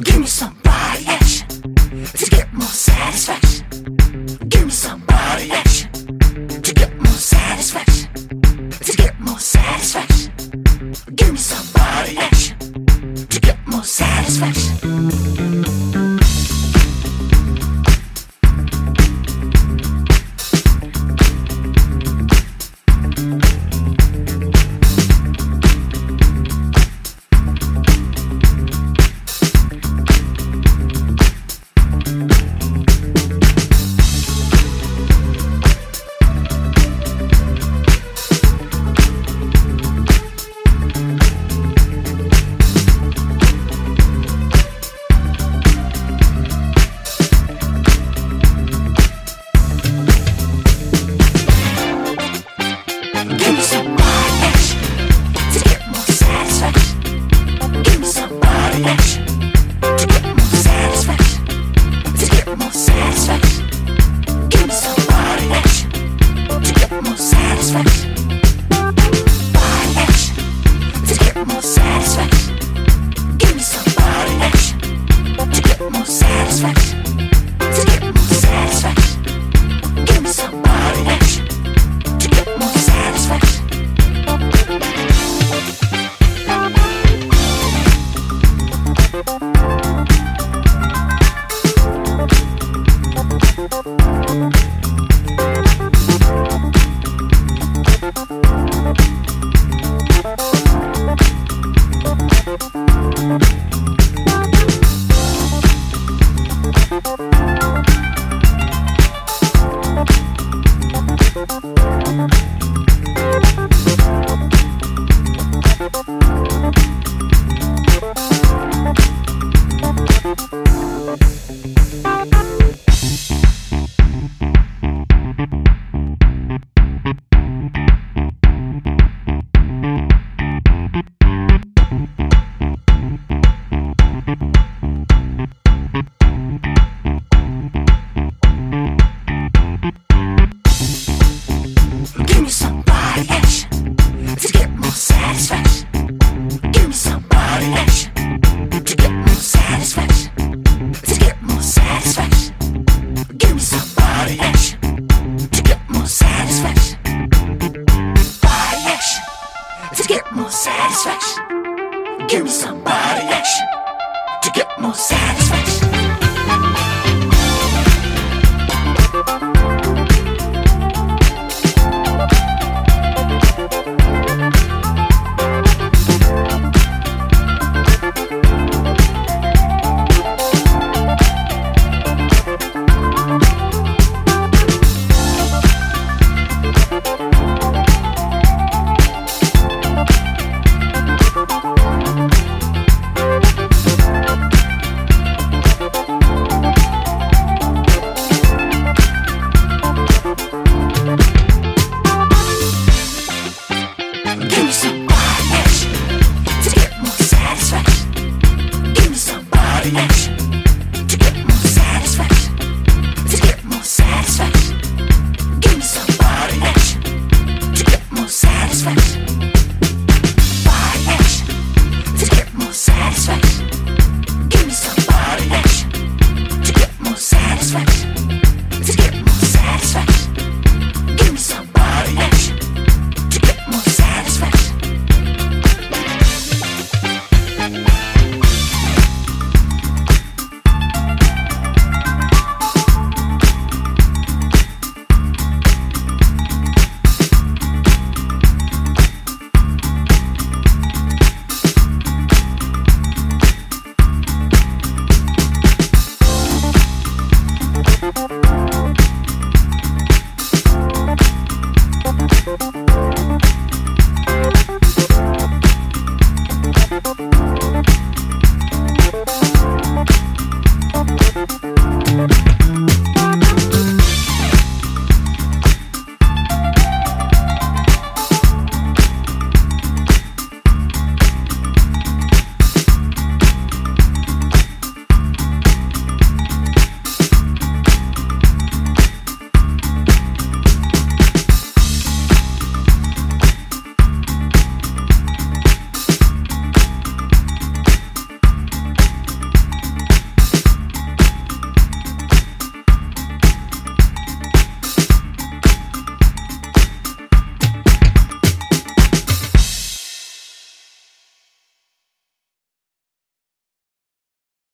Give me some. satisfaction. Give me some body action to get more satisfaction. satisfaction.